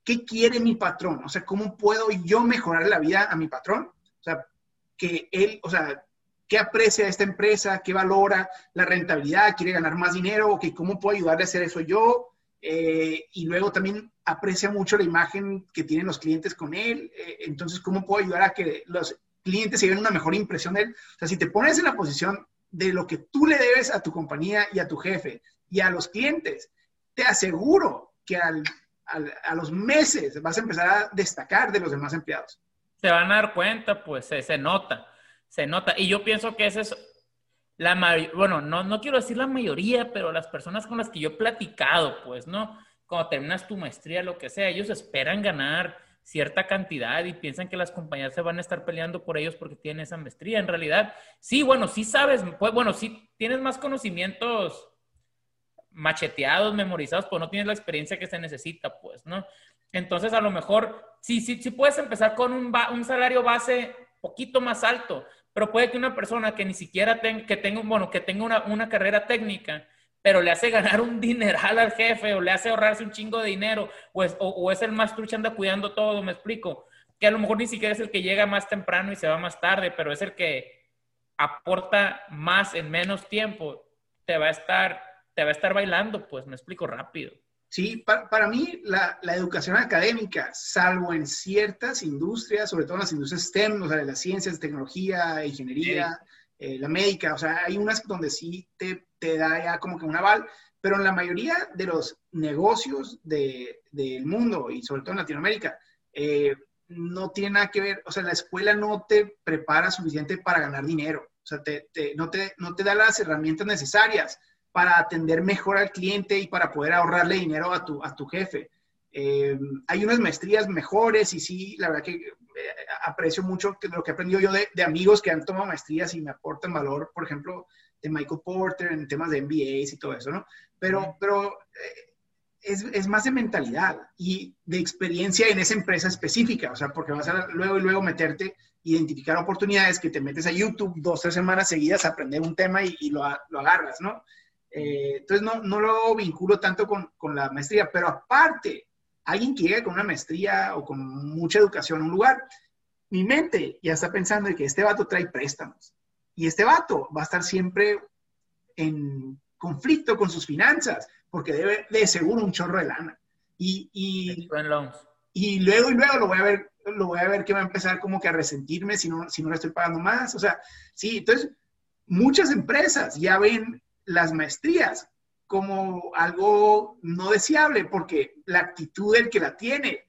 ¿qué quiere mi patrón? O sea, ¿cómo puedo yo mejorar la vida a mi patrón? O sea, que él, o sea, ¿qué aprecia esta empresa? ¿Qué valora la rentabilidad? ¿Quiere ganar más dinero? que ¿Cómo puedo ayudarle a hacer eso yo? Eh, y luego también aprecia mucho la imagen que tienen los clientes con él. Eh, entonces, ¿cómo puedo ayudar a que los clientes se den una mejor impresión de él? O sea, si te pones en la posición de lo que tú le debes a tu compañía y a tu jefe y a los clientes, te aseguro que a, los meses vas a empezar a destacar de los demás empleados. Se van a dar cuenta, pues se, nota, se nota. Y yo pienso que esa es la bueno, no, no quiero decir la mayoría, pero las personas con las que yo he platicado, pues, ¿no? Cuando terminas tu maestría, lo que sea, ellos esperan ganar cierta cantidad y piensan que las compañías se van a estar peleando por ellos porque tienen esa maestría. En realidad, sí, bueno, sí sabes, pues, bueno, sí tienes más conocimientos macheteados, memorizados, pues no tienes la experiencia que se necesita, pues, ¿no? Entonces, a lo mejor, sí, sí, sí puedes empezar con un, un salario base poquito más alto, pero puede que una persona que ni siquiera tenga, que tenga, bueno, que tenga una, una carrera técnica, pero le hace ganar un dineral al jefe o le hace ahorrarse un chingo de dinero o es, o, es el más trucha anda cuidando todo, me explico. Que a lo mejor ni siquiera es el que llega más temprano y se va más tarde, pero es el que aporta más en menos tiempo, te va a estar te va a estar bailando, pues me explico rápido. Sí, para, mí la, educación académica, salvo en ciertas industrias, sobre todo en las industrias STEM, o sea, de las ciencias, tecnología, ingeniería, eh, la médica, o sea, hay unas donde sí te, te, da ya como que un aval, pero en la mayoría de los negocios del mundo y sobre todo en Latinoamérica, eh, no tiene nada que ver, o sea, la escuela no te prepara suficiente para ganar dinero, o sea, te, no, te, no te da las herramientas necesarias para atender mejor al cliente y para poder ahorrarle dinero a tu, a tu jefe. Eh, hay unas maestrías mejores y sí, la verdad que eh, aprecio mucho que, lo que he aprendido yo de, de, amigos que han tomado maestrías y me aportan valor, por ejemplo, de Michael Porter en temas de MBAs y todo eso, ¿no? Pero, pero eh, es, es, más de mentalidad y de experiencia en esa empresa específica, o sea, porque vas a luego y luego meterte, identificar oportunidades que te metes a YouTube dos, tres semanas seguidas a aprender un tema y, y lo, lo agarras, ¿no? Eh, entonces no, no, lo vinculo tanto con, con, la maestría, pero aparte, alguien que llega con una maestría o con mucha educación a un lugar, mi mente ya está pensando en que este vato trae préstamos y este vato va a estar siempre en conflicto con sus finanzas porque debe de seguro un chorro de lana. Y, y, y luego y luego lo voy a ver lo voy a ver que va a empezar como que a resentirme si no, si no le estoy pagando más. O sea, sí, entonces muchas empresas ya ven las maestrías como algo no deseable, porque la actitud del que la tiene,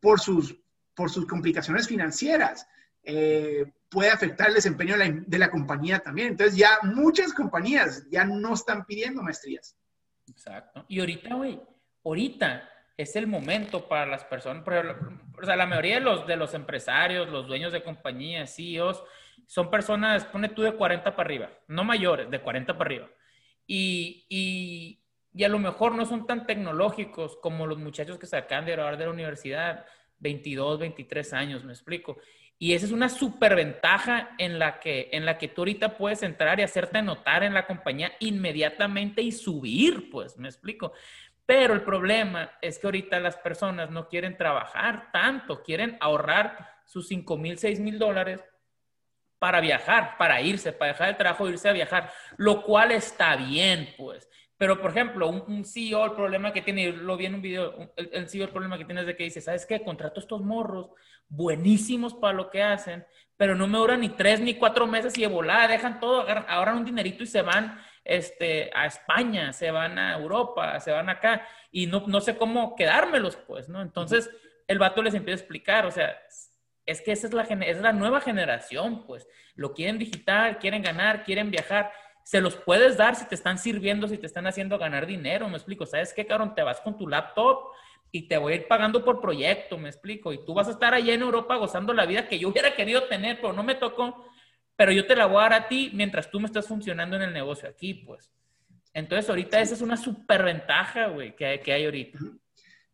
por sus, por sus complicaciones financieras, eh, puede afectar el desempeño de la, compañía también. Entonces ya muchas compañías ya no están pidiendo maestrías. Exacto. Y ahorita, güey, ahorita es el momento para las personas, o sea, la mayoría de los, de los empresarios, los dueños de compañías, CEOs, son personas, pone tú de 40 para arriba, no mayores, de 40 para arriba. Y, y, y a lo mejor no son tan tecnológicos como los muchachos que se acaban de graduar de la universidad, 22, 23 años, me explico. Y esa es una superventaja en la que en la que tú ahorita puedes entrar y hacerte notar en la compañía inmediatamente y subir, pues, me explico. Pero el problema es que ahorita las personas no quieren trabajar tanto, quieren ahorrar sus 5 mil, 6 mil dólares para viajar, para irse, para dejar el trabajo e irse a viajar, lo cual está bien, pues. Pero, por ejemplo, un, CEO, el problema que tiene, lo vi en un video, el, CEO, el problema que tiene es de que dice, ¿sabes qué? Contrato estos morros buenísimos para lo que hacen, pero no me duran ni tres ni cuatro meses y de volada dejan todo, agarran un dinerito y se van este, a España, se van a Europa, se van acá y no, no sé cómo quedármelos, pues, ¿no? Entonces, el vato les empieza a explicar, o sea, es que esa es la, es la nueva generación, pues, lo quieren digital, quieren ganar, quieren viajar se los puedes dar si te están sirviendo, si te están haciendo ganar dinero, me explico. ¿Sabes qué, cabrón? Te vas con tu laptop y te voy a ir pagando por proyecto, me explico. Y tú vas a estar allá en Europa gozando la vida que yo hubiera querido tener, pero no me tocó. Pero yo te la voy a dar a ti mientras tú me estás funcionando en el negocio aquí, pues. Entonces, ahorita esa es una super ventaja, güey, que, que hay ahorita.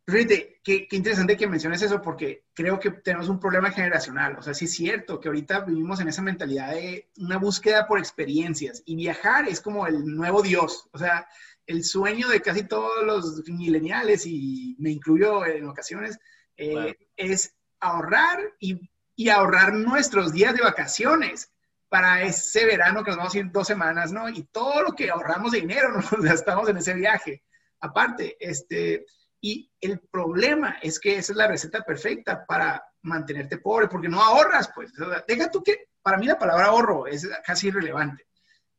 Fíjate, qué, interesante que menciones eso porque creo que tenemos un problema generacional. O sea, sí es cierto que ahorita vivimos en esa mentalidad de una búsqueda por experiencias y viajar es como el nuevo Dios. O sea, el sueño de casi todos los mileniales y me incluyo en ocasiones eh, es ahorrar y, y, ahorrar nuestros días de vacaciones para ese verano que nos vamos a ir dos semanas, ¿no? Y todo lo que ahorramos de dinero nos gastamos en ese viaje. Aparte, este y el problema es que esa es la receta perfecta para mantenerte pobre, porque no ahorras, pues. deja tú que, para mí la palabra ahorro es casi irrelevante.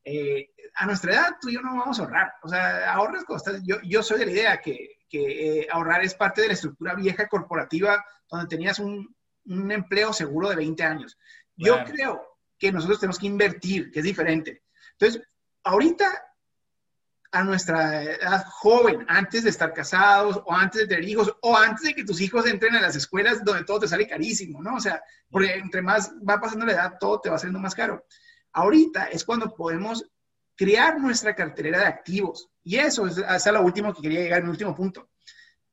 Eh, a nuestra edad, tú y yo no vamos a ahorrar. O sea, ahorras cosas. Yo, yo soy de la idea que, que eh, ahorrar es parte de la estructura vieja corporativa donde tenías un, un empleo seguro de 20 años. Yo creo que nosotros tenemos que invertir, que es diferente. Entonces, ahorita a nuestra edad joven, antes de estar casados o antes de tener hijos o antes de que tus hijos entren a las escuelas donde todo te sale carísimo, ¿no? O sea, porque entre más va pasando la edad, todo te va saliendo más caro. Ahorita es cuando podemos crear nuestra cartelera de activos. Y eso es, es lo último que quería llegar, mi último punto.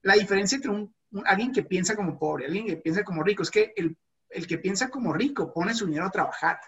La diferencia entre un, alguien que piensa como pobre, alguien que piensa como rico, es que el, el que piensa como rico pone su dinero a trabajar.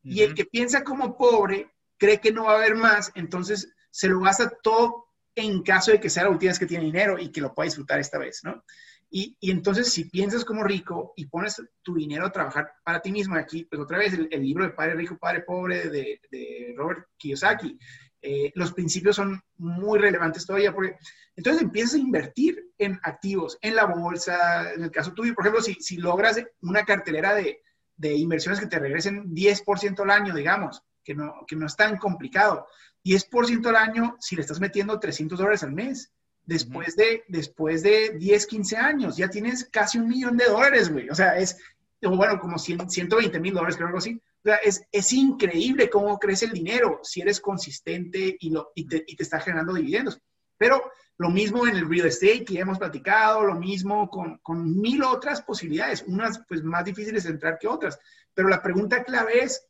Y el que piensa como pobre cree que no va a haber más, entonces se lo gasta todo en caso de que sea la última vez que tiene dinero y que lo pueda disfrutar esta vez, ¿no? Y, entonces, si piensas como rico y pones tu dinero a trabajar para ti mismo, aquí, pues otra vez, el, libro de Padre Rico, Padre Pobre de, de Robert Kiyosaki, eh, los principios son muy relevantes todavía, porque entonces empiezas a invertir en activos, en la bolsa, en el caso tuyo, por ejemplo, si, si logras una cartelera de, de inversiones que te regresen 10% al año, digamos, que no, que no es tan complicado, 10% al año si le estás metiendo 300 dólares al mes. Después, de, después de 10, 15 años, ya tienes casi un millón de dólares, güey. O sea, es, bueno, como 120 mil dólares, creo algo así. O sea, es, es, increíble cómo crece el dinero si eres consistente y, lo, y, te, y te está generando dividendos. Pero lo mismo en el real estate que ya hemos platicado, lo mismo con, con, mil otras posibilidades, unas pues más difíciles de entrar que otras. Pero la pregunta clave es,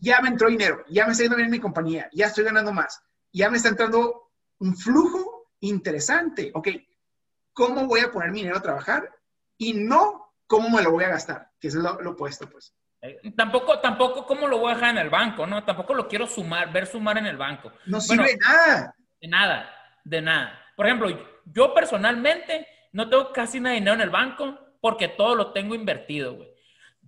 ya me entró dinero, ya me está yendo bien en mi compañía, ya estoy ganando más, ya me está entrando un flujo interesante. Ok, ¿cómo voy a poner mi dinero a trabajar? Y no cómo me lo voy a gastar, que es lo, opuesto, pues. Eh, tampoco, tampoco cómo lo voy a dejar en el banco, ¿no? Tampoco lo quiero sumar, ver sumar en el banco. No sirve nada. De nada, de nada. Por ejemplo, yo personalmente no tengo casi nada de dinero en el banco porque todo lo tengo invertido, güey.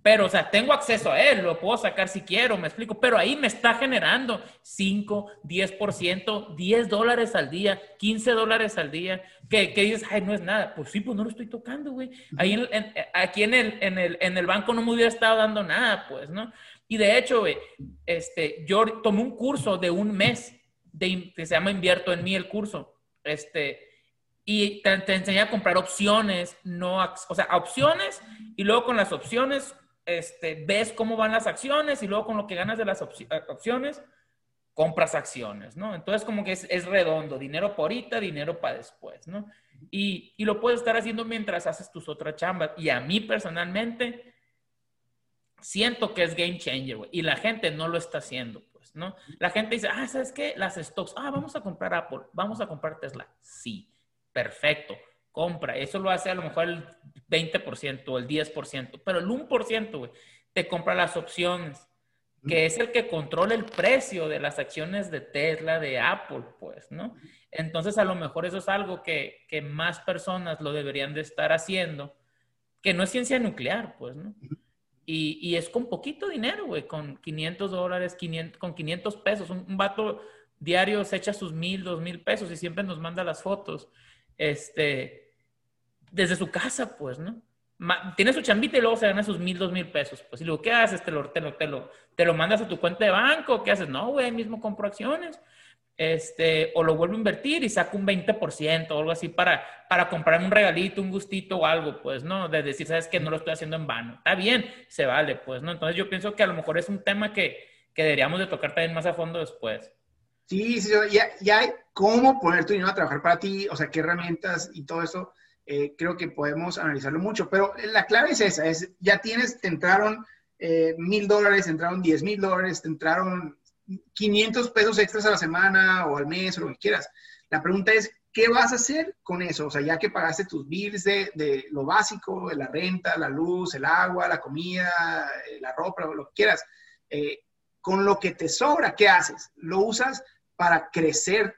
Pero, o sea, tengo acceso a él, lo puedo sacar si quiero, me explico, pero ahí me está generando 5, 10%, 10 dólares al día, 15 dólares al día, que, que, dices, ay, no es nada. Pues sí, pues no lo estoy tocando, güey. Ahí aquí en el, en, el, en el banco no me hubiera estado dando nada, pues, ¿no? Y de hecho, güey, este, yo tomé un curso de un mes de, que se llama Invierto en mí el curso, este, y te, te enseñé a comprar opciones, no, o sea, opciones, y luego con las opciones este, ves cómo van las acciones y luego con lo que ganas de las opciones, compras acciones, ¿no? Entonces como que es, redondo, dinero por ahorita, dinero para después, ¿no? Y, y, lo puedes estar haciendo mientras haces tus otras chambas. Y a mí personalmente siento que es game changer, güey. Y la gente no lo está haciendo, pues, ¿no? La gente dice, ah, ¿sabes qué? Las stocks, ah, vamos a comprar Apple, vamos a comprar Tesla. Sí, perfecto compra. Eso lo hace a lo mejor el 20% o el 10%, pero el 1%, güey, te compra las opciones, que es el que controla el precio de las acciones de Tesla, de Apple, pues, ¿no? Entonces, a lo mejor eso es algo que, que más personas lo deberían de estar haciendo, que no es ciencia nuclear, pues, ¿no? Y, y es con poquito dinero, güey, con 500 dólares, 500, con 500 pesos. Un, un vato diario se echa sus mil, dos mil pesos y siempre nos manda las fotos, este, desde su casa, pues, ¿no? tiene su chambita y luego se gana sus mil, dos mil pesos. Pues, y luego, ¿qué haces? ¿Te lo, te te lo, te lo mandas a tu cuenta de banco? ¿Qué haces? No, güey, mismo compro acciones. Este, o lo vuelvo a invertir y saco un 20% o algo así para, para comprarme un regalito, un gustito o algo, pues, ¿no? De decir, sabes que no lo estoy haciendo en vano. Está bien, se vale, pues, ¿no? Entonces yo pienso que a lo mejor es un tema que, que deberíamos de tocar también más a fondo después. Sí, sí, ya, ya cómo poner tu dinero a trabajar para ti, o sea, qué herramientas y todo eso, eh, creo que podemos analizarlo mucho, pero la clave es esa, es ya tienes, te entraron eh, mil dólares, te entraron diez mil dólares, te entraron 500 pesos extras a la semana o al mes o lo que quieras. La pregunta es, ¿qué vas a hacer con eso? O sea, ya que pagaste tus bills de, de lo básico, de la renta, la luz, el agua, la comida, eh, la ropa, lo que quieras, con lo que te sobra, ¿qué haces? ¿Lo usas para crecer?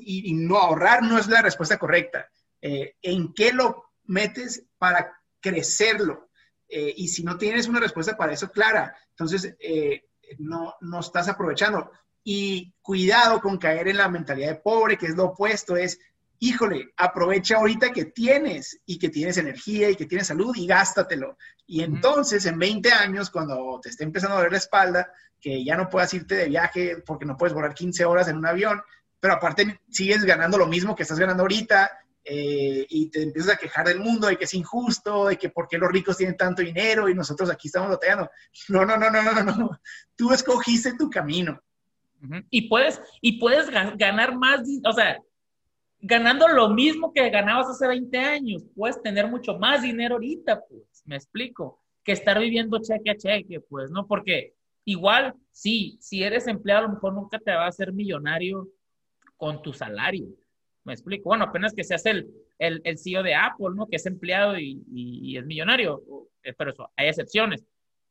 y, no ahorrar no es la respuesta correcta. Eh, ¿En qué lo metes para crecerlo? Eh, y si no tienes una respuesta para eso clara, entonces eh, no, no estás aprovechando. Y cuidado con caer en la mentalidad de pobre, que es lo opuesto, es, híjole, aprovecha ahorita que tienes y que tienes energía y que tienes salud y gástatelo. Y entonces en 20 años, cuando te esté empezando a doler la espalda, que ya no puedas irte de viaje porque no puedes volar 15 horas en un avión, pero aparte sigues ganando lo mismo que estás ganando ahorita eh, y te empiezas a quejar del mundo de que es injusto, de que por qué los ricos tienen tanto dinero y nosotros aquí estamos batallando. No, no, no, no, no, no. Tú escogiste tu camino. Y puedes, y puedes ganar más, o sea, ganando lo mismo que ganabas hace 20 años, puedes tener mucho más dinero ahorita, pues, me explico, que estar viviendo cheque a cheque, pues, ¿no? Porque Igual, sí, si eres empleado, a lo mejor nunca te va a hacer millonario con tu salario. Me explico. Bueno, apenas que seas el, el, el CEO de Apple, ¿no? Que es empleado y, es millonario. Eh, pero eso, hay excepciones.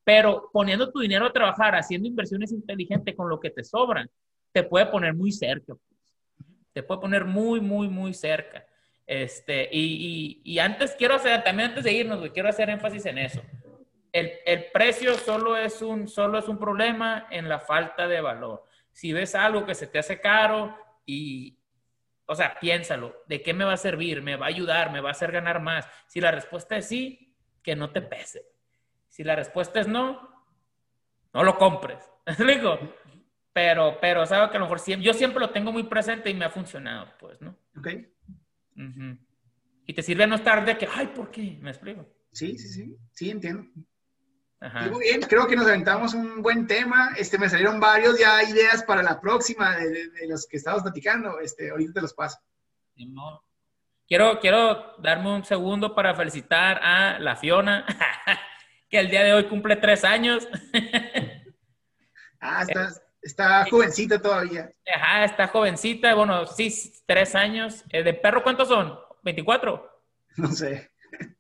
Pero poniendo tu dinero a trabajar, haciendo inversiones inteligentes con lo que te sobran, te puede poner muy cerca. Pues. Te puede poner muy, muy, muy cerca. Este, y, y, y antes quiero hacer, también antes de irnos, quiero hacer énfasis en eso el, precio solo es, un, solo es un problema en la falta de valor. Si ves algo que se te hace caro y, o sea, piénsalo, ¿de qué me va a servir? ¿Me va a ayudar? ¿Me va a hacer ganar más? Si la respuesta es sí, que no te pese. Si la respuesta es no, no lo compres. digo? Pero, pero, ¿sabes que a lo mejor yo siempre lo tengo muy presente y me ha funcionado, pues, ¿no? Ok. Y te sirve no estar de que, ay, ¿por qué? ¿Me explico? Sí, sí, sí, sí, entiendo. Muy bien, creo que nos aventamos un buen tema. Este, me salieron varios ya ideas para la próxima de, los que estamos platicando. Este, ahorita te los paso. Quiero, quiero darme un segundo para felicitar a la Fiona, que el día de hoy cumple tres años. ah, está, está jovencita todavía. Ajá, está jovencita. Bueno, sí, tres años. Eh, ¿De perro cuántos son? ¿24? No sé.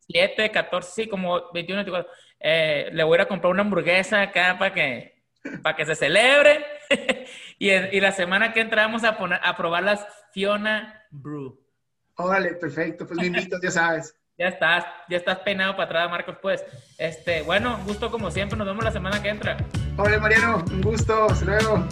7, 14, sí, como 21, 24. Eh, le voy a ir a comprar una hamburguesa acá para que, para que se celebre. y, y, la semana que entra vamos a, poner, a probar las Fiona Brew. Órale, perfecto. Pues me invitas, ya sabes. Ya estás, ya estás peinado para atrás, Marcos, pues. Este, bueno, un gusto como siempre. Nos vemos la semana que entra. Hola, Mariano. Un gusto. Hasta luego.